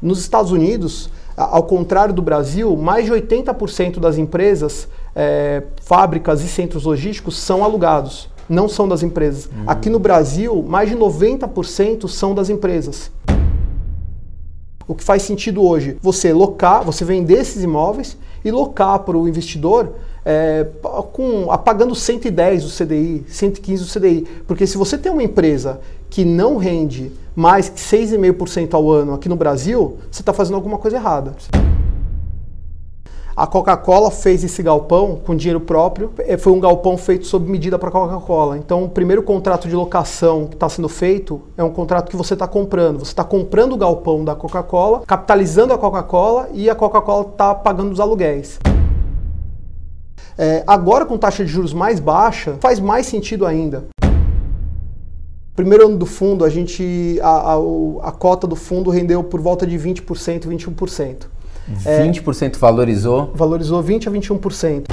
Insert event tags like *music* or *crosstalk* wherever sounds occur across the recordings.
Nos Estados Unidos, ao contrário do Brasil, mais de 80% das empresas, é, fábricas e centros logísticos são alugados, não são das empresas. Uhum. Aqui no Brasil, mais de 90% são das empresas. O que faz sentido hoje? Você locar, você vender esses imóveis e locar para o investidor é, com, apagando 110 do CDI, 115 do CDI. Porque se você tem uma empresa que não rende mais que 6,5% ao ano aqui no Brasil, você está fazendo alguma coisa errada. A Coca-Cola fez esse galpão com dinheiro próprio. É, foi um galpão feito sob medida para a Coca-Cola. Então, o primeiro contrato de locação que está sendo feito é um contrato que você está comprando. Você está comprando o galpão da Coca-Cola, capitalizando a Coca-Cola e a Coca-Cola está pagando os aluguéis. É, agora, com taxa de juros mais baixa, faz mais sentido ainda. Primeiro ano do fundo, a gente a, a, a cota do fundo rendeu por volta de 20%, 21%. 20% é, valorizou? Valorizou 20 a 21%.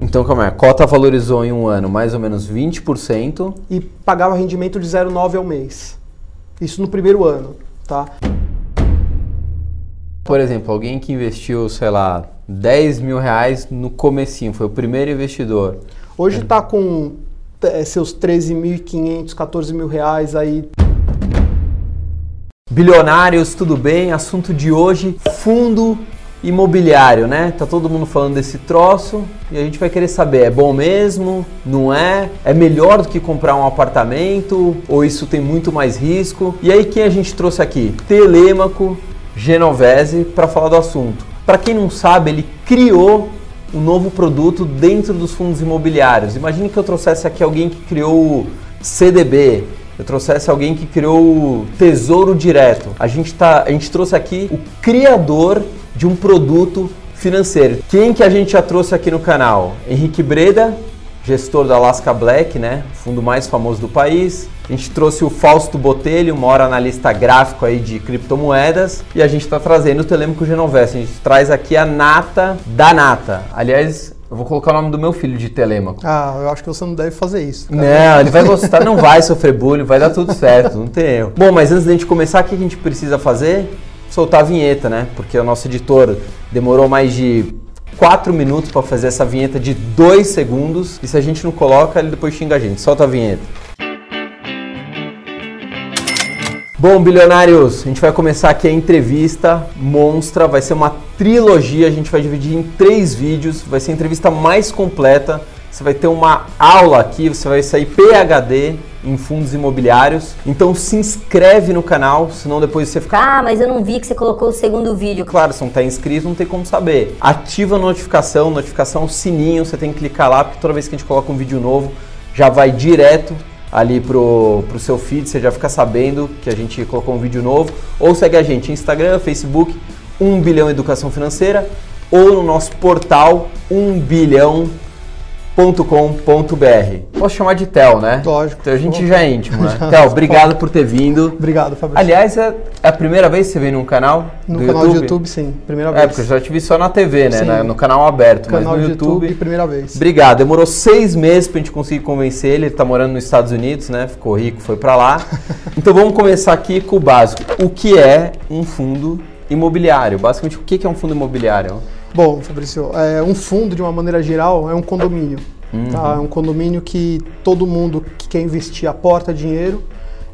Então, como é? A cota valorizou em um ano mais ou menos 20%. E pagava rendimento de 0,9 ao mês. Isso no primeiro ano, tá? Por exemplo, alguém que investiu, sei lá, 10 mil reais no comecinho, foi o primeiro investidor. Hoje está com seus 13.500, 14 mil reais aí. Bilionários, tudo bem? Assunto de hoje, fundo imobiliário, né? Tá todo mundo falando desse troço e a gente vai querer saber, é bom mesmo? Não é? É melhor do que comprar um apartamento? Ou isso tem muito mais risco? E aí quem a gente trouxe aqui? Telêmaco Genovese para falar do assunto. Para quem não sabe, ele criou um novo produto dentro dos fundos imobiliários. Imagine que eu trouxesse aqui alguém que criou o CDB, eu trouxesse alguém que criou o Tesouro Direto. A gente, tá, a gente trouxe aqui o criador de um produto financeiro. Quem que a gente já trouxe aqui no canal? Henrique Breda, gestor da Alaska Black, né? Fundo mais famoso do país. A gente trouxe o Fausto Botelho, maior analista gráfico aí de criptomoedas, e a gente está trazendo o Telêmico Genovese. A gente traz aqui a nata da nata. Aliás, eu vou colocar o nome do meu filho de Telêmaco. Ah, eu acho que você não deve fazer isso. Cara. Não, ele vai gostar, *laughs* não vai sofrer bullying, vai dar tudo certo, não tem erro. Bom, mas antes da gente começar, o que a gente precisa fazer? Soltar a vinheta, né? Porque o nosso editor demorou mais de 4 minutos para fazer essa vinheta de 2 segundos. E se a gente não coloca, ele depois xinga a gente. Solta a vinheta. Bom, bilionários, a gente vai começar aqui a entrevista monstra. Vai ser uma trilogia. A gente vai dividir em três vídeos. Vai ser a entrevista mais completa. Você vai ter uma aula aqui. Você vai sair PhD em fundos imobiliários. Então se inscreve no canal, senão depois você fica. Ah, mas eu não vi que você colocou o segundo vídeo. Claro, se não está inscrito, não tem como saber. Ativa a notificação, notificação sininho, você tem que clicar lá, porque toda vez que a gente coloca um vídeo novo, já vai direto ali pro, pro seu feed, você já fica sabendo que a gente colocou um vídeo novo. Ou segue a gente Instagram, Facebook, 1 bilhão educação financeira, ou no nosso portal 1 bilhão com.br. Posso chamar de Tel, né? Lógico. Então a gente já é íntimo, né? *laughs* Tel, obrigado por ter vindo. Obrigado, Fabrício. Aliás, é a primeira vez que você vem num canal No canal YouTube? de YouTube, sim. Primeira É, vez. porque eu já te vi só na TV, né? Sim. No canal aberto, canal mas no YouTube... YouTube, primeira vez. Obrigado. Demorou seis meses pra gente conseguir convencer ele. Ele tá morando nos Estados Unidos, né? Ficou rico, foi pra lá. *laughs* então vamos começar aqui com o básico. O que é um fundo imobiliário? Basicamente, o que é um fundo imobiliário? Bom, Fabrício, é, um fundo, de uma maneira geral, é um condomínio. Tá? É um condomínio que todo mundo que quer investir aporta dinheiro.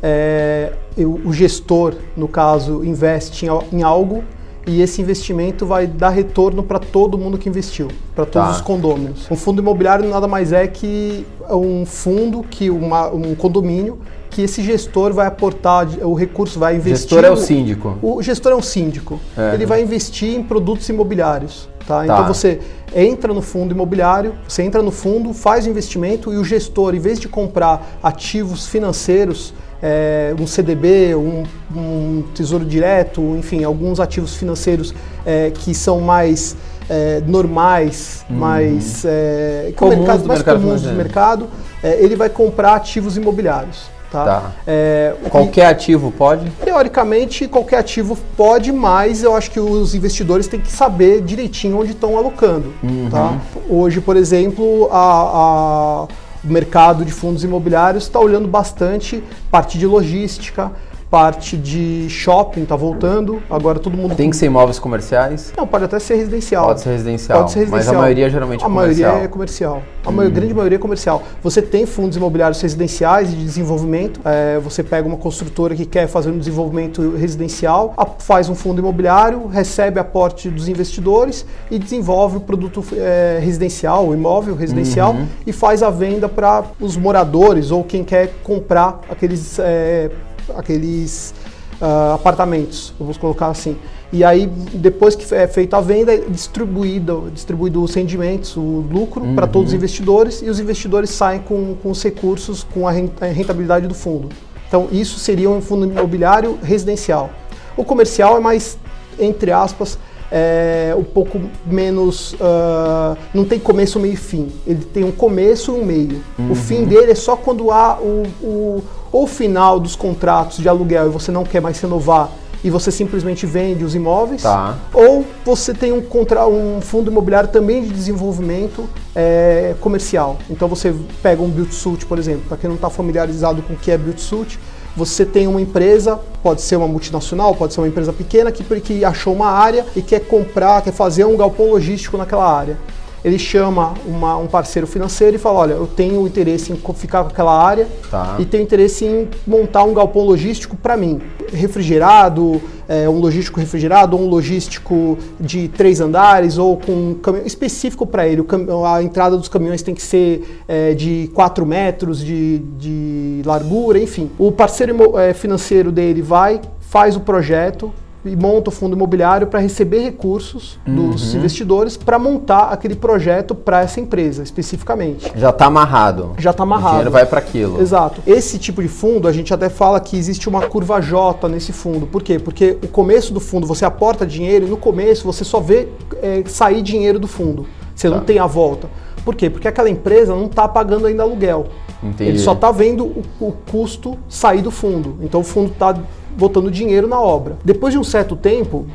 é, o gestor, no caso, investe em, em algo e esse investimento vai dar retorno para todo mundo que investiu, para todos Tá. os condôminos. Um fundo imobiliário nada mais é que um fundo, que uma- um condomínio, que esse gestor vai aportar, o recurso vai O investir. gestor é o síndico. O gestor é um síndico. É. Ele vai investir em produtos imobiliários. Tá? Tá. Então você entra no fundo imobiliário, você entra no fundo, faz o investimento e o gestor, em vez de comprar ativos financeiros, é, um CDB, um, um tesouro direto, enfim, alguns ativos financeiros é, que são mais é, normais, mais, é. Comuns mercado- do mais mercado comuns do mercado, é, ele vai comprar ativos imobiliários. Tá? Tá. É, Qualquer ativo pode? Teoricamente, qualquer ativo pode, mas eu acho que os investidores têm que saber direitinho onde estão alocando. Tá? Hoje, por exemplo, a- a- o mercado de fundos imobiliários está olhando bastante parte de logística, parte de shopping está voltando. Agora todo mundo. Tem que ser imóveis comerciais? Não, pode até ser residencial. Pode ser residencial. Pode ser residencial. Mas a maioria geralmente é a comercial. A maioria é comercial. A hum. grande maioria é comercial. Você tem fundos imobiliários residenciais de desenvolvimento. É, você pega uma construtora que quer fazer um desenvolvimento residencial, faz um fundo imobiliário, recebe aporte dos investidores e desenvolve o produto é, residencial, o imóvel residencial uhum. e faz a venda para os moradores ou quem quer comprar aqueles, é, aqueles uh, apartamentos, vamos colocar assim. E aí, depois que é feita a venda, é distribuído, distribuído os rendimentos, o lucro uhum. para todos os investidores e os investidores saem com, com os recursos, com a rentabilidade do fundo. Então, isso seria um fundo imobiliário residencial. O comercial é mais, entre aspas, é um pouco menos. Uh, não tem começo, meio e fim. Ele tem um começo e um meio. Uhum. O fim dele é só quando há o, o, o final dos contratos de aluguel e você não quer mais renovar e você simplesmente vende os imóveis, tá. ou você tem um, contra, um fundo imobiliário também de desenvolvimento é, comercial. Então você pega um build-suit, por exemplo, para quem não está familiarizado com o que é build-suit, você tem uma empresa, pode ser uma multinacional, pode ser uma empresa pequena, que, que achou uma área e quer comprar, quer fazer um galpão logístico naquela área ele chama uma, um parceiro financeiro e fala, olha, eu tenho interesse em ficar com aquela área tá. e tenho interesse em montar um galpão logístico para mim, refrigerado, é, um logístico refrigerado, ou um logístico de três andares ou com um caminhão específico para ele. a entrada dos caminhões tem que ser é, de 4 metros de, de largura, enfim. O parceiro é, financeiro dele vai, faz o projeto, e monta o fundo imobiliário para receber recursos dos uhum. investidores para montar aquele projeto para essa empresa especificamente. Já está amarrado. Já está amarrado. O dinheiro vai para aquilo. Exato. Esse tipo de fundo, a gente até fala que existe uma curva J nesse fundo. Por quê? Porque o começo do fundo você aporta dinheiro e no começo você só vê é, sair dinheiro do fundo. Você tá. não tem a volta. Por quê? Porque aquela empresa não está pagando ainda aluguel. Entendi. Ele só está vendo o, o, custo sair do fundo. Então o fundo está botando dinheiro na obra. Depois de um certo tempo,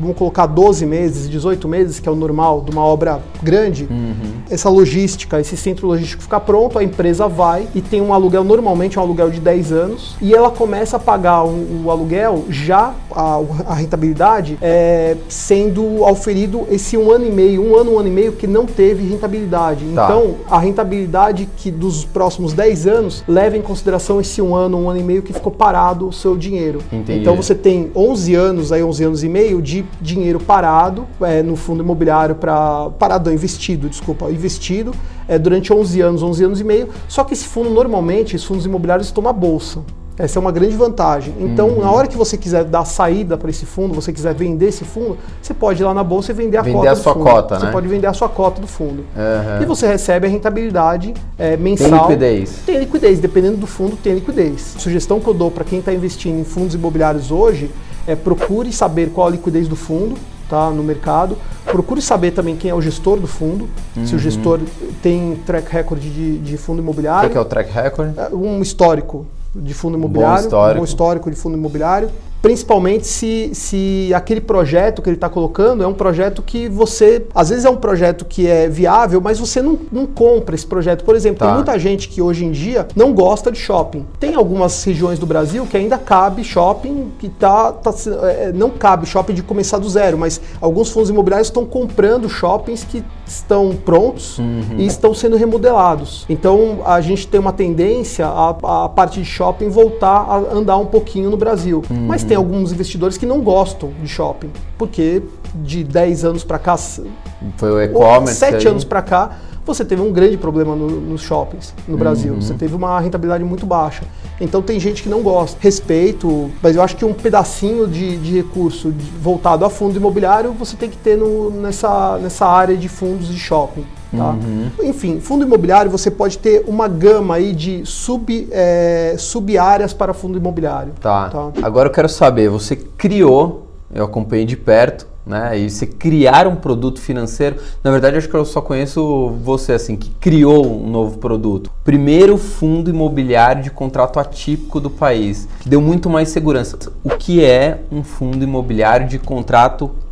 vamos colocar 12 meses, 18 meses, que é o normal de uma obra grande, uhum. essa logística, esse centro logístico fica pronto, a empresa vai e tem um aluguel, normalmente um aluguel de 10 anos, e ela começa a pagar o, o aluguel já, a, a rentabilidade, é, sendo auferido esse um ano e meio, um ano, um ano e meio que não teve rentabilidade. Tá. Então, a rentabilidade que dos próximos 10 anos leva em consideração esse um ano, um ano e meio que ficou parado o seu dinheiro. Entendi. Então você tem 11 anos, aí 11 anos e meio de dinheiro parado é, no fundo imobiliário para parado, investido, desculpa, investido é, durante 11 anos, 11 anos e meio. Só que esse fundo normalmente, os fundos imobiliários estão na bolsa. Essa é uma grande vantagem. Então, uhum. na hora que você quiser dar saída para esse fundo, você quiser vender esse fundo, você pode ir lá na bolsa e vender a vender cota a do sua fundo. cota, você né? pode vender a sua cota do fundo. Uhum. E você recebe a rentabilidade é, mensal. Tem liquidez. Tem liquidez. Dependendo do fundo, tem liquidez. A sugestão que eu dou para quem está investindo em fundos imobiliários hoje é, procure saber qual a liquidez do fundo tá, no mercado. Procure saber também quem é o gestor do fundo, uhum. se o uhum. gestor tem track record de, de fundo imobiliário. O que é o track record? É, um histórico de fundo imobiliário, bom histórico. um bom histórico de fundo imobiliário principalmente se, se aquele projeto que ele está colocando é um projeto que você, às vezes é um projeto que é viável, mas você não, não compra esse projeto. Por exemplo, tá. tem muita gente que hoje em dia não gosta de shopping. Tem algumas regiões do Brasil que ainda cabe shopping, que tá, tá é, não cabe shopping de começar do zero, mas alguns fundos imobiliários estão comprando shoppings que estão prontos uhum. e estão sendo remodelados. Então a gente tem uma tendência a, a parte de shopping voltar a andar um pouquinho no Brasil. Uhum. Mas tem alguns investidores que não gostam de shopping, porque de 10 anos para cá, foi o e-commerce, 7 anos para cá, você teve um grande problema no, nos shoppings no Brasil. Uhum. Você teve uma rentabilidade muito baixa. Então tem gente que não gosta. Respeito, mas eu acho que um pedacinho de, de recurso voltado a fundo imobiliário você tem que ter no, nessa, nessa área de fundos de shopping. Tá? Uhum. Enfim, fundo imobiliário você pode ter uma gama aí de sub, é, sub-áreas para fundo imobiliário. Tá. tá. Agora eu quero saber, você criou, eu acompanhei de perto, né? E você criar um produto financeiro, na verdade acho que eu só conheço você assim que criou um novo produto. Primeiro fundo imobiliário de contrato atípico do país, que deu muito mais segurança. O que é um fundo imobiliário de contrato atípico,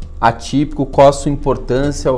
qual a sua importância?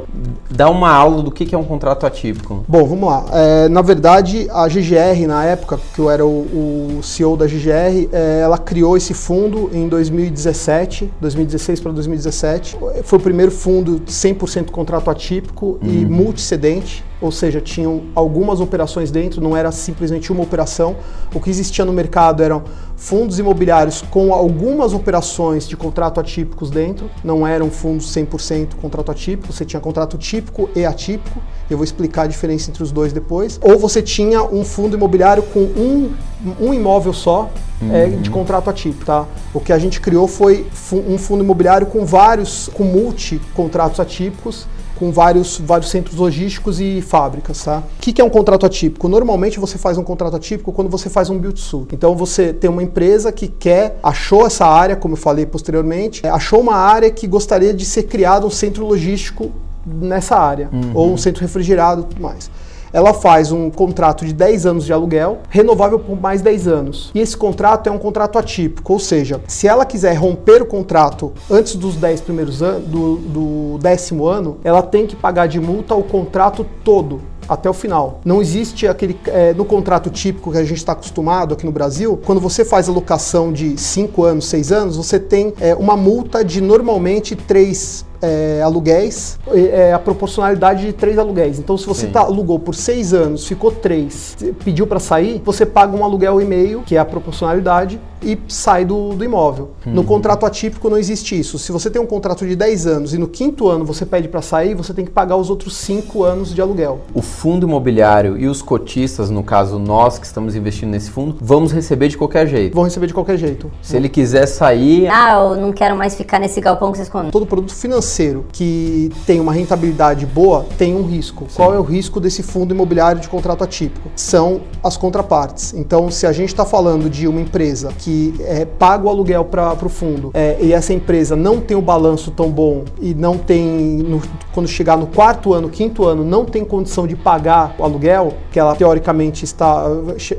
Dá uma aula do que é um contrato atípico. Bom, vamos lá. É, na verdade, a GGR, na época que eu era o, o CEO da GGR, é, ela criou esse fundo em 2017, 2016 para 2017. Foi o primeiro fundo 100% contrato atípico uhum. e multicedente ou seja, tinham algumas operações dentro, não era simplesmente uma operação. O que existia no mercado eram fundos imobiliários com algumas operações de contrato atípicos dentro, não eram fundos 100% contrato atípico, você tinha contrato típico e atípico, eu vou explicar a diferença entre os dois depois. Ou você tinha um fundo imobiliário com um, um imóvel só uhum. é, de contrato atípico, tá? O que a gente criou foi um fundo imobiliário com vários, com multi contratos atípicos, com vários, vários centros logísticos e fábricas. Tá? O que, que é um contrato atípico? Normalmente você faz um contrato atípico quando você faz um build-to-suit. Então você tem uma empresa que quer, achou essa área, como eu falei posteriormente, achou uma área que gostaria de ser criado um centro logístico nessa área, uhum. ou um centro refrigerado e tudo mais ela faz um contrato de 10 anos de aluguel, renovável por mais 10 anos. E esse contrato é um contrato atípico, ou seja, se ela quiser romper o contrato antes dos 10 primeiros anos, do, do décimo ano, ela tem que pagar de multa o contrato todo até o final. Não existe aquele. É, no contrato típico que a gente está acostumado aqui no Brasil, quando você faz a locação de 5 anos, 6 anos, você tem é, uma multa de normalmente 3 é, aluguéis, é, a proporcionalidade de três aluguéis. Então, se você tá, alugou por seis anos, ficou três, pediu para sair, você paga um aluguel e meio, que é a proporcionalidade, e sai do, do imóvel. Uhum. No contrato atípico não existe isso. Se você tem um contrato de 10 anos e no quinto ano você pede para sair, você tem que pagar os outros 5 anos de aluguel. O fundo imobiliário e os cotistas, no caso nós que estamos investindo nesse fundo, vamos receber de qualquer jeito. Vão receber de qualquer jeito. Se ele quiser sair. Ah, eu não quero mais ficar nesse galpão que vocês comem. Todo produto financeiro que tem uma rentabilidade boa tem um risco. Sim. Qual é o risco desse fundo imobiliário de contrato atípico? São as contrapartes. Então, se a gente está falando de uma empresa que é, paga o aluguel para o fundo é, e essa empresa não tem o balanço tão bom e não tem, no, quando chegar no quarto ano, quinto ano, não tem condição de pagar o aluguel, que ela teoricamente está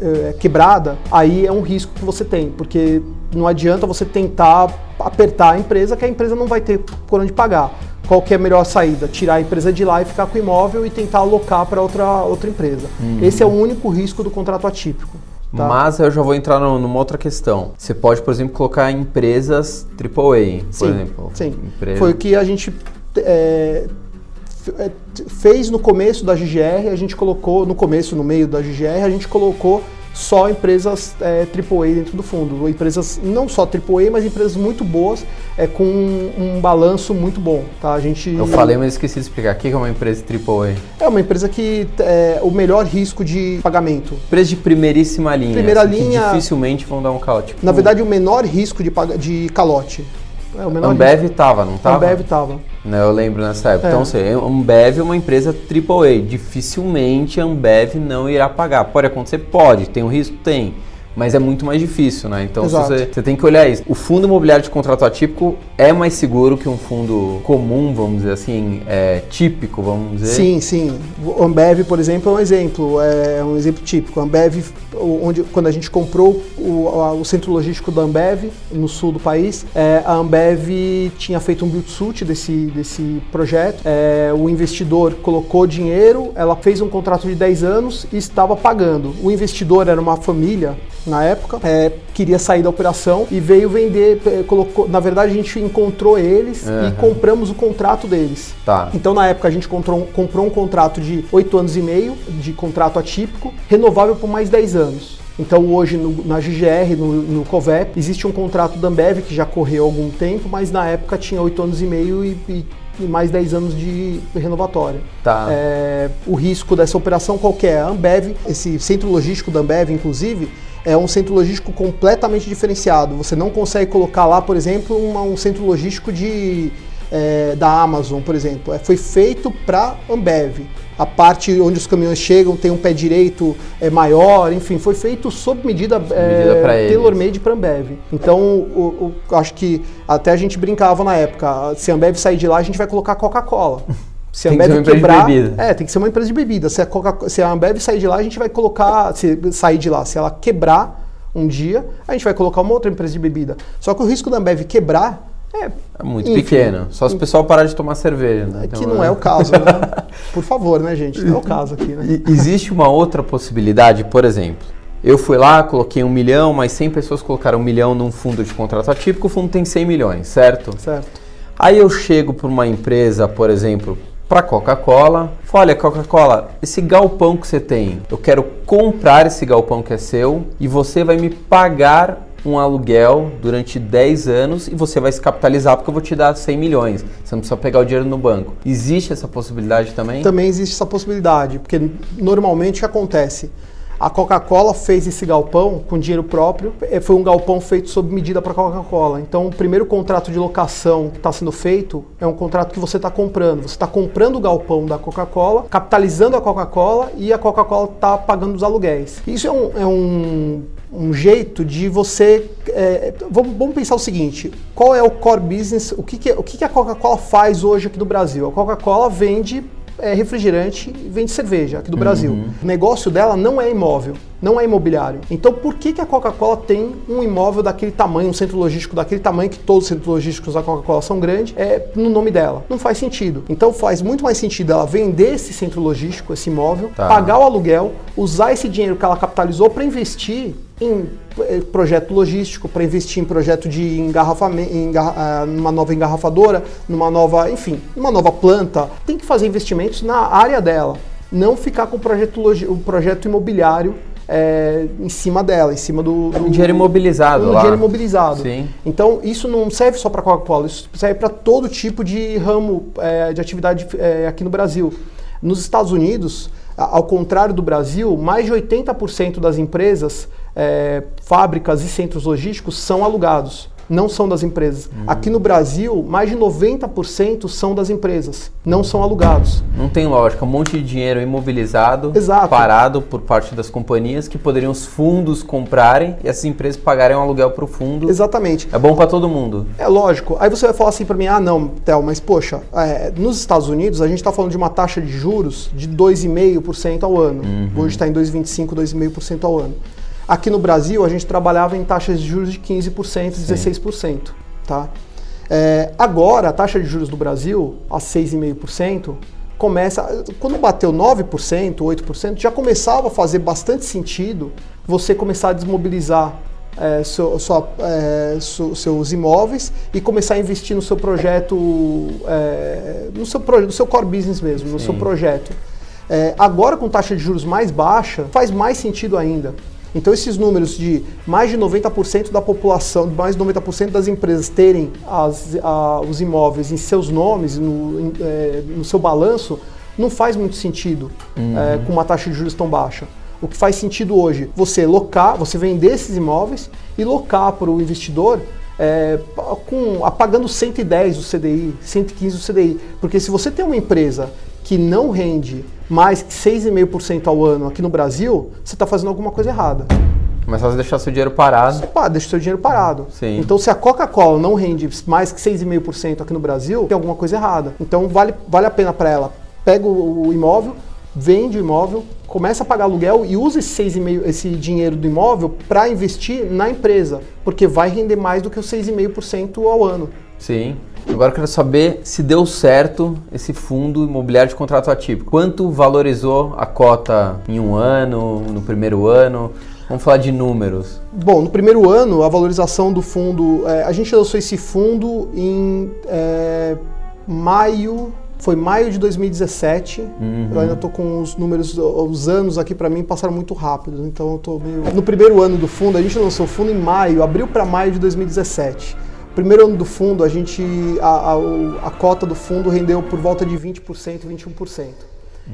é, quebrada, aí é um risco que você tem, porque não adianta você tentar apertar a empresa, que a empresa não vai ter por onde pagar qual que é a melhor saída? Tirar a empresa de lá e ficar com o imóvel e tentar alocar para outra, outra empresa. Uhum. Esse é o único risco do contrato atípico. Tá. Mas eu já vou entrar no, numa outra questão. Você pode, por exemplo, colocar empresas AAA, por sim, exemplo. Sim, Empresa... foi o que a gente é, é fez no começo da GGR, a gente colocou, no começo, no meio da GGR, a gente colocou só empresas é, AAA dentro do fundo. Empresas não só AAA, mas empresas muito boas, é, com um, um balanço muito bom. Tá? A gente, Eu falei, mas esqueci de explicar. O que é uma empresa AAA? É uma empresa que é o melhor risco de pagamento. Empresa de primeiríssima linha. Primeira linha. dificilmente vão dar um calote. Na verdade, o menor risco de, de calote. É, o menor Ambev risco. tava, não tava? Ambev tava. Né, eu lembro nessa época. Então, é. Então, assim, Ambev é uma empresa AAA. Dificilmente a Ambev não irá pagar. Pode acontecer? Pode. Tem um risco? Tem mas é muito mais difícil, né? Então você, você, tem que olhar isso. O fundo imobiliário de contrato atípico é mais seguro que um fundo comum, vamos dizer assim, é, típico, vamos dizer? Sim, sim. O Ambev, por exemplo, é um exemplo, é um exemplo típico. A Ambev, onde, quando a gente comprou o, o centro logístico da Ambev, no sul do país, é, a Ambev tinha feito um build-suit desse, desse projeto, é, o investidor colocou dinheiro, ela fez um contrato de 10 anos e estava pagando. O investidor era uma família na época, é, queria sair da operação e veio vender, é, colocou, na verdade a gente encontrou eles uhum. e compramos o contrato deles. Tá. Então na época a gente comprou, comprou um contrato de 8 anos e meio, de contrato atípico, renovável por mais 10 anos. Então hoje no, na GGR, no, no COVEP, existe um contrato da Ambev que já correu há algum tempo, mas na época tinha 8 anos e meio e, e e mais 10 anos de renovatória. Tá. É, o risco dessa operação qual é? A Ambev, esse centro logístico da Ambev, inclusive, é um centro logístico completamente diferenciado. Você não consegue colocar lá, por exemplo, uma, um centro logístico de, é, da Amazon, por exemplo. É, foi feito para Ambev. A parte onde os caminhões chegam tem um pé direito é, maior, enfim, foi feito sob medida, é, tailor-made para Ambev. Então, o, o, acho que até a gente brincava na época, se a Ambev sair de lá, a gente vai colocar Coca-Cola. Se a Ambev quebrar, é, tem que ser uma empresa de bebida. Se a, Coca, se a Ambev sair de lá, a gente vai colocar, se sair de lá, se ela quebrar um dia, a gente vai colocar uma outra empresa de bebida. Só que o risco da Ambev quebrar É, é muito Enfim, pequeno. Só se o pessoal parar de tomar cerveja. Né? É que então, não é, é o caso, né? *laughs* Por favor, né, gente? Não é o caso aqui, né? Existe uma outra possibilidade, por exemplo. Eu fui lá, coloquei um milhão, mas 100 pessoas colocaram um milhão num fundo de contrato atípico, o fundo tem 100 milhões, certo? Certo. Aí eu chego para uma empresa, por exemplo, para Coca-Cola, olha Coca-Cola, esse galpão que você tem, eu quero comprar esse galpão que é seu e você vai me pagar um aluguel durante 10 anos e você vai se capitalizar porque eu vou te dar 100 milhões. Você não precisa pegar o dinheiro no banco. Existe essa possibilidade também? Também existe essa possibilidade, porque normalmente acontece? A Coca-Cola fez esse galpão com dinheiro próprio. É, foi um galpão feito sob medida para a Coca-Cola. Então, o primeiro contrato de locação que está sendo feito é um contrato que você está comprando. Você está comprando o galpão da Coca-Cola, capitalizando a Coca-Cola e a Coca-Cola está pagando os aluguéis. Isso é um, é um um jeito de você. É, vamos, vamos, pensar o seguinte: qual é o core business? O que, que, o que, que a Coca-Cola faz hoje aqui no Brasil? A Coca-Cola vende é, refrigerante e vende cerveja aqui do uhum. Brasil. O negócio dela não é imóvel, não é imobiliário. Então por que, que a Coca-Cola tem um imóvel daquele tamanho, um centro logístico daquele tamanho, que todos os centros logísticos da Coca-Cola são grandes, é, no nome dela? Não faz sentido. Então faz muito mais sentido ela vender esse centro logístico, esse imóvel, tá. pagar o aluguel, usar esse dinheiro que ela capitalizou para investir em eh, projeto logístico, para investir em projeto de engarrafamento, engarra, ah, numa nova engarrafadora, numa nova, enfim, numa nova planta. Tem que fazer investimentos na área dela, não ficar com o projeto, o projeto imobiliário é, em cima dela, em cima do, do dinheiro imobilizado. Do lá. dinheiro imobilizado. Sim. Então isso não serve só para Coca-Cola, isso serve para todo tipo de ramo é, de atividade é, aqui no Brasil. Nos Estados Unidos, ao contrário do Brasil, mais de 80% das empresas é, fábricas e centros logísticos são alugados não são das empresas. Uhum. Aqui no Brasil, mais de 90% são das empresas, não são alugados. Não tem lógica, um monte de dinheiro imobilizado, Exato. parado por parte das companhias que poderiam os fundos comprarem e essas empresas pagarem um aluguel para o fundo. Exatamente. É bom para todo mundo. É lógico. Aí você vai falar assim para mim, ah não, Théo, mas poxa, é, nos Estados Unidos a gente está falando de uma taxa de juros de 2,5% ao ano. Uhum. Hoje está em 2,25%, 2,5% ao ano. Aqui no Brasil, a gente trabalhava em taxas de juros de 15%, Sim. 16%. Tá? É, agora, a taxa de juros do Brasil, a 6,5%, começa. Quando bateu 9%, 8%, já começava a fazer bastante sentido você começar a desmobilizar é, seu, sua, é, su, seus imóveis e começar a investir no seu projeto, é, no, seu, no seu core business mesmo, no Sim. seu projeto. É, agora, com taxa de juros mais baixa, faz mais sentido ainda. Então esses números de mais de 90% da população, mais de 90% das empresas terem as, a, os imóveis em seus nomes, no, em, é, no seu balanço, não faz muito sentido uhum. é, com uma taxa de juros tão baixa. O que faz sentido hoje, você locar, você vender esses imóveis e locar para o investidor é, com, apagando 110 do CDI, 115 do CDI. Porque se você tem uma empresa que não rende mais que 6,5% ao ano aqui no Brasil, você está fazendo alguma coisa errada. Mas você deixar seu dinheiro parado. Pá, deixa seu dinheiro parado. Sim. Então, se a Coca-Cola não rende mais que 6,5% aqui no Brasil, tem alguma coisa errada. Então, vale, vale a pena para ela. Pega o, imóvel, vende o imóvel, começa a pagar aluguel e usa esse, 6,5, esse dinheiro do imóvel para investir na empresa, porque vai render mais do que os 6,5% ao ano. Sim. Agora eu quero saber se deu certo esse fundo imobiliário de contrato atípico. Quanto valorizou a cota em um ano, no primeiro ano? Vamos falar de números. Bom, no primeiro ano, a valorização do fundo, é, a gente lançou esse fundo em é, maio, foi maio de 2017. Uhum. Eu ainda estou com os números, os anos aqui para mim passaram muito rápido, então eu tô meio. No primeiro ano do fundo, a gente lançou o fundo em maio, abril para maio de 2017. Primeiro ano do fundo, a gente a, a, a cota do fundo rendeu por volta de 20%, 21%.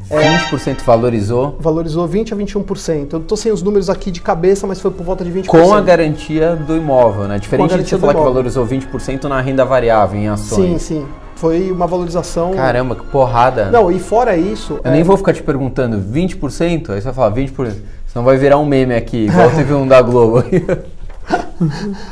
20% valorizou? Valorizou 20 a 21%. Eu estou sem os números aqui de cabeça, mas foi por volta de 20%. Com a garantia do imóvel, né? Diferente de você falar que valorizou 20% na renda variável, em ações. Sim, sim. Foi uma valorização. Caramba, que porrada. Não, e fora isso. Eu é... nem vou ficar te perguntando 20%, aí você vai falar 20%. Senão vai virar um meme aqui, igual *laughs* teve um da Globo.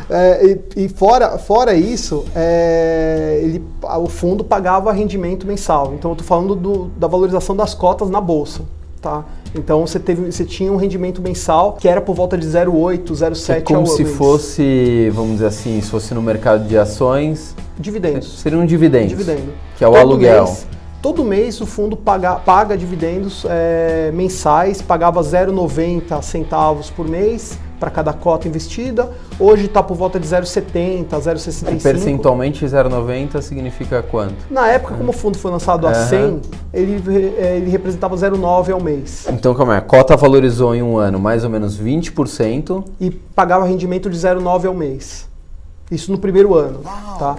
É, e, e, fora, fora isso, é, ele, o fundo pagava rendimento mensal. Então eu estou falando do, da valorização das cotas na bolsa. Tá? Então você, teve, você tinha um rendimento mensal que era por volta de 0,8, 0,7 É como ao se mês. fosse, vamos dizer assim, se fosse no mercado de ações, dividendos. seria um dividendo. Dividendo. Que é o Todo aluguel. mês- todo mês o fundo paga, paga dividendos é, mensais, pagava 0,90 centavos por mês para cada cota investida. Hoje está por volta de 0,70, 0,65. Percentualmente 0,90 significa quanto? Na época, como o fundo foi lançado a Aham. 100, ele, é, ele representava 0,9 ao mês. Então, calma aí, a cota valorizou em um ano mais ou menos 20%. E pagava rendimento de 0,9 ao mês. Isso no primeiro ano. Tá?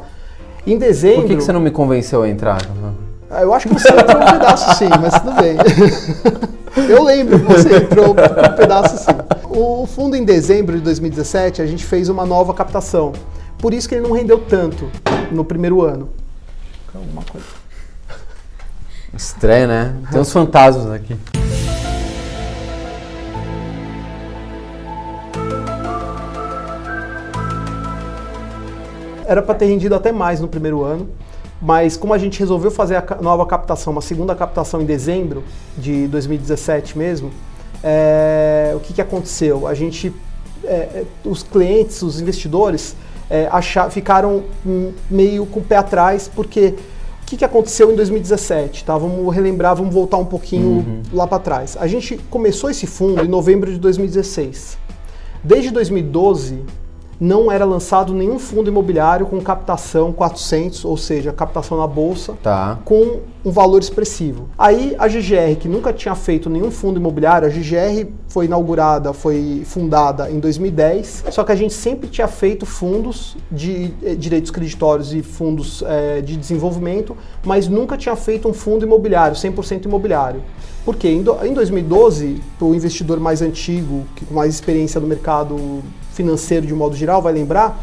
Em dezembro. Por que, que você não me convenceu a entrar? Uhum. Ah, Eu acho que você entrou um pedaço sim, mas tudo bem. *laughs* Eu lembro que você entrou um pedaço sim. O fundo em dezembro de 2017 a gente fez uma nova captação. Por isso que ele não rendeu tanto no primeiro ano. Alguma coisa. *laughs* Estranho, né? Tem uns fantasmas aqui. Era para ter rendido até mais no primeiro ano, mas como a gente resolveu fazer a nova captação, uma segunda captação em dezembro de 2017 mesmo, é, o que, que aconteceu? A gente, é, é, os clientes, os investidores, é, achar, ficaram hum, meio com o pé atrás, porque o que, que aconteceu em 2017? Tá? Vamos relembrar, vamos voltar um pouquinho lá para trás. A gente começou esse fundo em novembro de 2016. Desde 2012, não era lançado nenhum fundo imobiliário com captação 400, ou seja, captação na bolsa, Tá. com um valor expressivo. Aí a GGR, que nunca tinha feito nenhum fundo imobiliário, a GGR foi inaugurada, foi fundada em 2010, só que a gente sempre tinha feito fundos de eh, direitos creditórios e fundos eh, de desenvolvimento, mas nunca tinha feito um fundo imobiliário, 100% imobiliário. Porque em, do- em 2012, o investidor mais antigo, com mais experiência no mercado financeiro de modo geral, vai lembrar,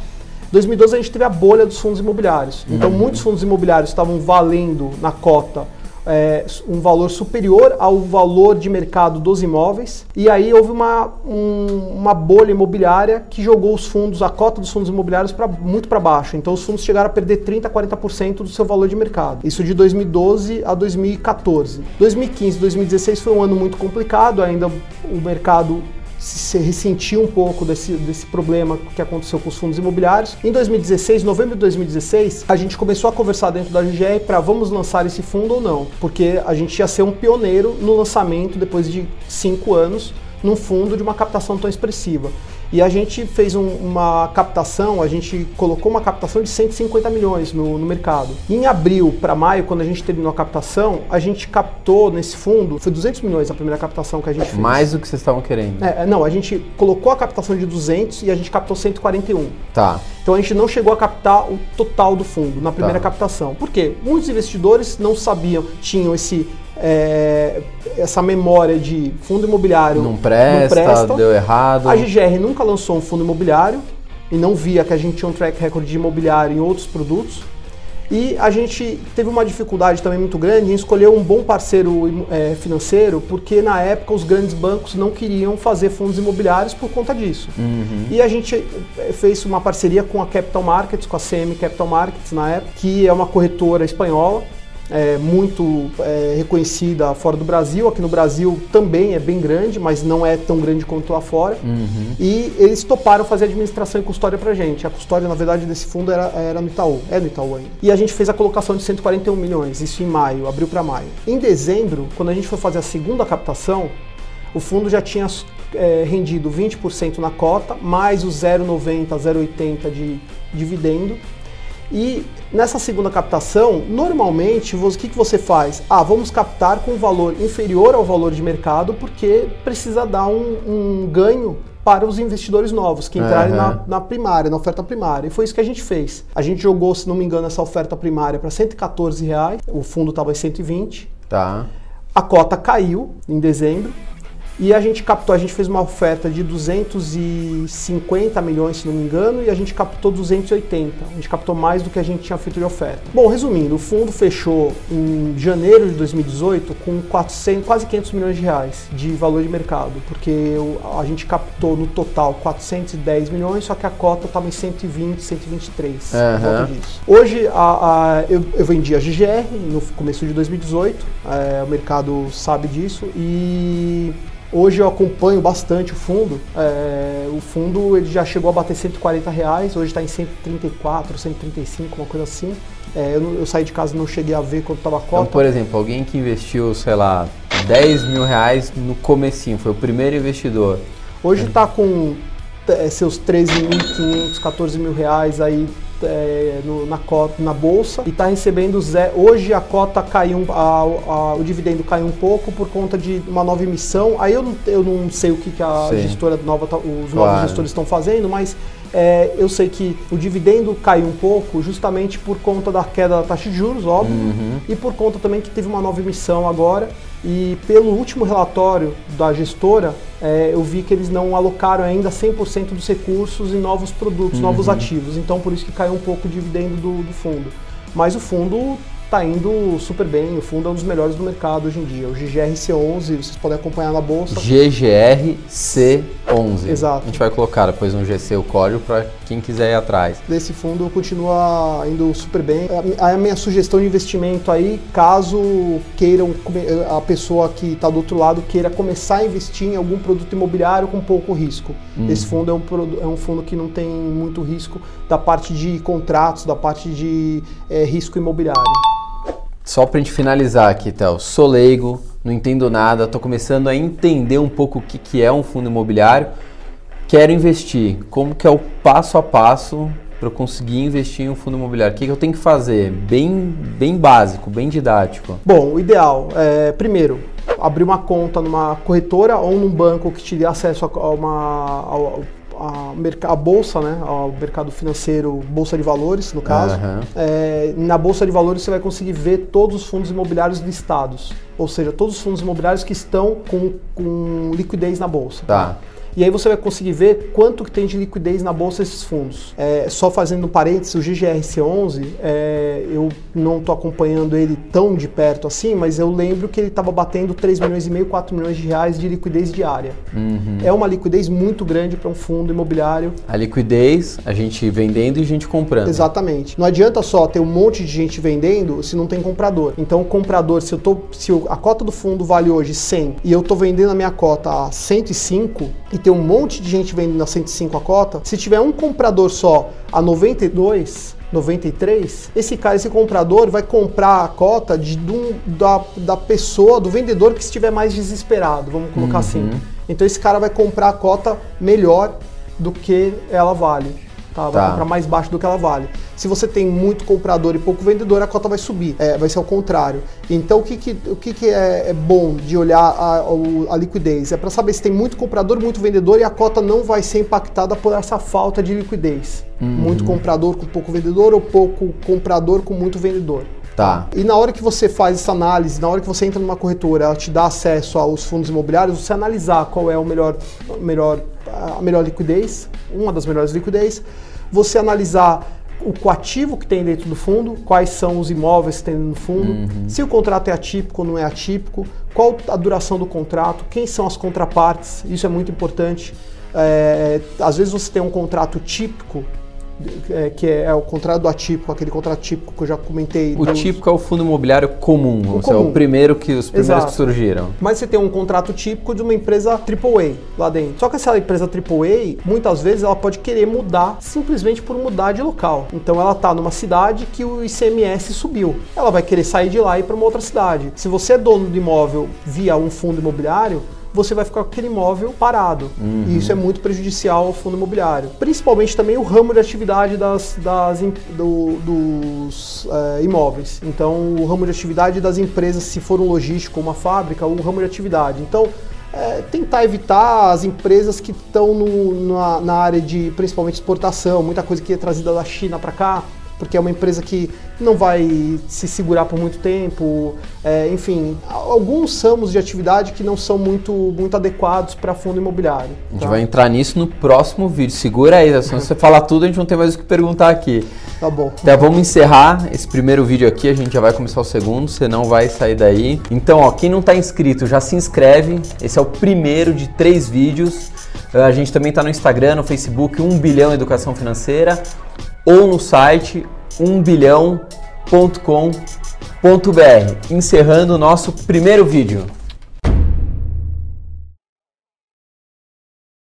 2012 a gente teve a bolha dos fundos imobiliários. Então, muitos fundos imobiliários estavam valendo na cota é, um valor superior ao valor de mercado dos imóveis. E aí houve uma, um- uma bolha imobiliária que jogou os fundos, a cota dos fundos imobiliários pra, muito para baixo. Então, os fundos chegaram a perder 30%, 40% do seu valor de mercado. Isso de 2012 a 2014. 2015, 2016 foi um ano muito complicado, ainda o mercado se ressentiu um pouco desse, desse problema que aconteceu com os fundos imobiliários. Em 2016, novembro de 2016, a gente começou a conversar dentro da GGR para vamos lançar esse fundo ou não, porque a gente ia ser um pioneiro no lançamento depois de cinco anos num fundo de uma captação tão expressiva. E a gente fez um- uma captação, a gente colocou uma captação de 150 milhões no, no mercado. Em abril para maio, quando a gente terminou a captação, a gente captou nesse fundo, foi 200 milhões a primeira captação que a gente fez. Mais do que vocês estavam querendo. É, não, a gente colocou a captação de 200 e a gente captou 141. Tá. Então a gente não chegou a captar o total do fundo na primeira Tá. captação. Por quê? Muitos investidores não sabiam, tinham esse, é, essa memória de fundo imobiliário Não presta, deu errado. A GGR nunca lançou um fundo imobiliário e não via que a gente tinha um track record de imobiliário em outros produtos. E a gente teve uma dificuldade também muito grande em escolher um bom parceiro eh, financeiro, porque na época os grandes bancos não queriam fazer fundos imobiliários por conta disso. E a gente eh, fez uma parceria com a Capital Markets, com a CM Capital Markets na época, que é uma corretora espanhola, é, muito é, reconhecida fora do Brasil. Aqui no Brasil também é bem grande, mas não é tão grande quanto lá fora. E eles toparam fazer administração e custódia pra gente. A custódia, na verdade, desse fundo era, era no Itaú. É no Itaú ainda. E a gente fez a colocação de 141 milhões, isso em maio, abril para maio. Em dezembro, quando a gente foi fazer a segunda captação, o fundo já tinha é, rendido 20% na cota, mais o 0,90, 0,80 de dividendo. E nessa segunda captação, normalmente, o que, que você faz? Ah, vamos captar com um valor inferior ao valor de mercado, porque precisa dar um, um ganho para os investidores novos que entrarem Aham. na, na primária, na oferta primária. E foi isso que a gente fez. A gente jogou, se não me engano, essa oferta primária para 114 reais, o fundo estava em 120. Tá. A cota caiu em dezembro E a gente captou, a gente fez uma oferta de 250 milhões, se não me engano, e a gente captou 280. A gente captou mais do que a gente tinha feito de oferta. Bom, resumindo, o fundo fechou em janeiro de 2018 com 400, quase 500 milhões de reais de valor de mercado, porque a gente captou no total 410 milhões, só que a cota estava em 120, 123. Uhum. Hoje a, a, eu, eu, vendi a GGR no começo de 2018, é, o mercado sabe disso, e Hoje eu acompanho bastante o fundo. É, o fundo ele já chegou a bater 140 reais, hoje está em 134, 135, uma coisa assim. É, eu, eu, saí de casa e não cheguei a ver quanto estava a cota. Então, por exemplo, alguém que investiu, sei lá, 10 mil reais no comecinho, foi o primeiro investidor. Hoje está com é, seus 13.500, 14 mil reais aí é, no, na cota na bolsa e está recebendo zero. Hoje a cota caiu, a, a, o dividendo caiu um pouco por conta de uma nova emissão. Aí eu não, eu não sei o que, que a Sim. gestora nova, tá, os claro. novos gestores estão fazendo, mas é, eu sei que o dividendo caiu um pouco justamente por conta da queda da taxa de juros, óbvio, uhum. e por conta também que teve uma nova emissão agora. E pelo último relatório da gestora, é, eu vi que eles não alocaram ainda 100% dos recursos em novos produtos, uhum. novos ativos. Então, por isso que caiu um pouco o dividendo do, do fundo. Mas o fundo está indo super bem. O fundo é um dos melhores do mercado hoje em dia. O GGRC11, vocês podem acompanhar na bolsa. GGRC11. Exato. A gente vai colocar depois no GC o código para quem quiser ir atrás. Desse fundo continua indo super bem. A minha sugestão de investimento aí, caso queiram, a pessoa que está do outro lado queira começar a investir em algum produto imobiliário com pouco risco. Hum. Esse fundo é um, é um fundo que não tem muito risco da parte de contratos, da parte de é, risco imobiliário. Só para a gente finalizar aqui, Théo, sou leigo, não entendo nada, estou começando a entender um pouco o que, que é um fundo imobiliário, quero investir. Como que é o passo a passo para eu conseguir investir em um fundo imobiliário? O que, que eu tenho que fazer? Bem, bem básico, bem didático. Bom, o ideal é, primeiro, abrir uma conta numa corretora ou num banco que te dê acesso a uma, a, a, bolsa, né, ao mercado financeiro, bolsa de valores, no caso. Uhum. É, na bolsa de valores você vai conseguir ver todos os fundos imobiliários listados, ou seja, todos os fundos imobiliários que estão com, com liquidez na bolsa. Tá. E aí você vai conseguir ver quanto que tem de liquidez na bolsa esses fundos. É, só fazendo um parênteses, o GGRC11, é, eu não estou acompanhando ele tão de perto assim, mas eu lembro que ele estava batendo 3 milhões e meio, 4 milhões de reais de liquidez diária. Uhum. É uma liquidez muito grande para um fundo imobiliário. A liquidez, a gente vendendo e a gente comprando. Exatamente. Não adianta só ter um monte de gente vendendo se não tem comprador. Então o comprador, se eu tô, se eu, a cota do fundo vale hoje 100 e eu estou vendendo a minha cota a 105 e ter um monte de gente vendendo a 105 a cota, se tiver um comprador só a 92, 93, esse cara, esse comprador vai comprar a cota de, de da, da pessoa, do vendedor que estiver mais desesperado, vamos colocar uhum. assim. Então esse cara vai comprar a cota melhor do que ela vale. Tá? Vai tá. comprar mais baixo do que ela vale. Se você tem muito comprador e pouco vendedor, a cota vai subir. É, vai ser o contrário. Então, o que, que, o que, que é, é bom de olhar a, a liquidez? É para saber se tem muito comprador, muito vendedor e a cota não vai ser impactada por essa falta de liquidez. Uhum. Muito comprador com pouco vendedor ou pouco comprador com muito vendedor. Tá. E na hora que você faz essa análise, na hora que você entra numa corretora, ela te dá acesso aos fundos imobiliários, você analisar qual é o melhor, melhor, a melhor liquidez, uma das melhores liquidez, você analisar o ativo que tem dentro do fundo, quais são os imóveis que tem no fundo, uhum. se o contrato é atípico ou não é atípico, qual a duração do contrato, quem são as contrapartes, isso é muito importante. É, às vezes você tem um contrato típico é, que é, é, o contrato do atípico, aquele contrato típico que eu já comentei. O dos... típico é o fundo imobiliário comum, o, comum. é o primeiro que os primeiros Exato. que surgiram. Mas você tem um contrato típico de uma empresa AAA lá dentro. Só que essa empresa AAA, muitas vezes ela pode querer mudar simplesmente por mudar de local. Então ela está numa cidade que o ICMS subiu. Ela vai querer sair de lá e ir para uma outra cidade. Se você é dono de imóvel via um fundo imobiliário, você vai ficar com aquele imóvel parado. Uhum. E isso é muito prejudicial ao fundo imobiliário. Principalmente também o ramo de atividade das, das do, dos é, imóveis. Então, o ramo de atividade das empresas, se for um logístico uma fábrica, o ramo de atividade. Então, é, tentar evitar as empresas que estão na, na área de principalmente exportação, muita coisa que é trazida da China para cá, porque é uma empresa que não vai se segurar por muito tempo. É, enfim, alguns ramos de atividade que não são muito, muito adequados para fundo imobiliário. A gente tá? vai entrar nisso no próximo vídeo. Segura aí, se você falar tudo, a gente não tem mais o que perguntar aqui. Tá bom. Então vamos encerrar esse primeiro vídeo aqui, a gente já vai começar o segundo, você não vai sair daí. Então, ó, quem não está inscrito, já se inscreve. Esse é o primeiro de três vídeos. A gente também está no Instagram, no Facebook, 1 bilhão educação financeira, ou no site 1bilhão.com.br. Encerrando o nosso primeiro vídeo.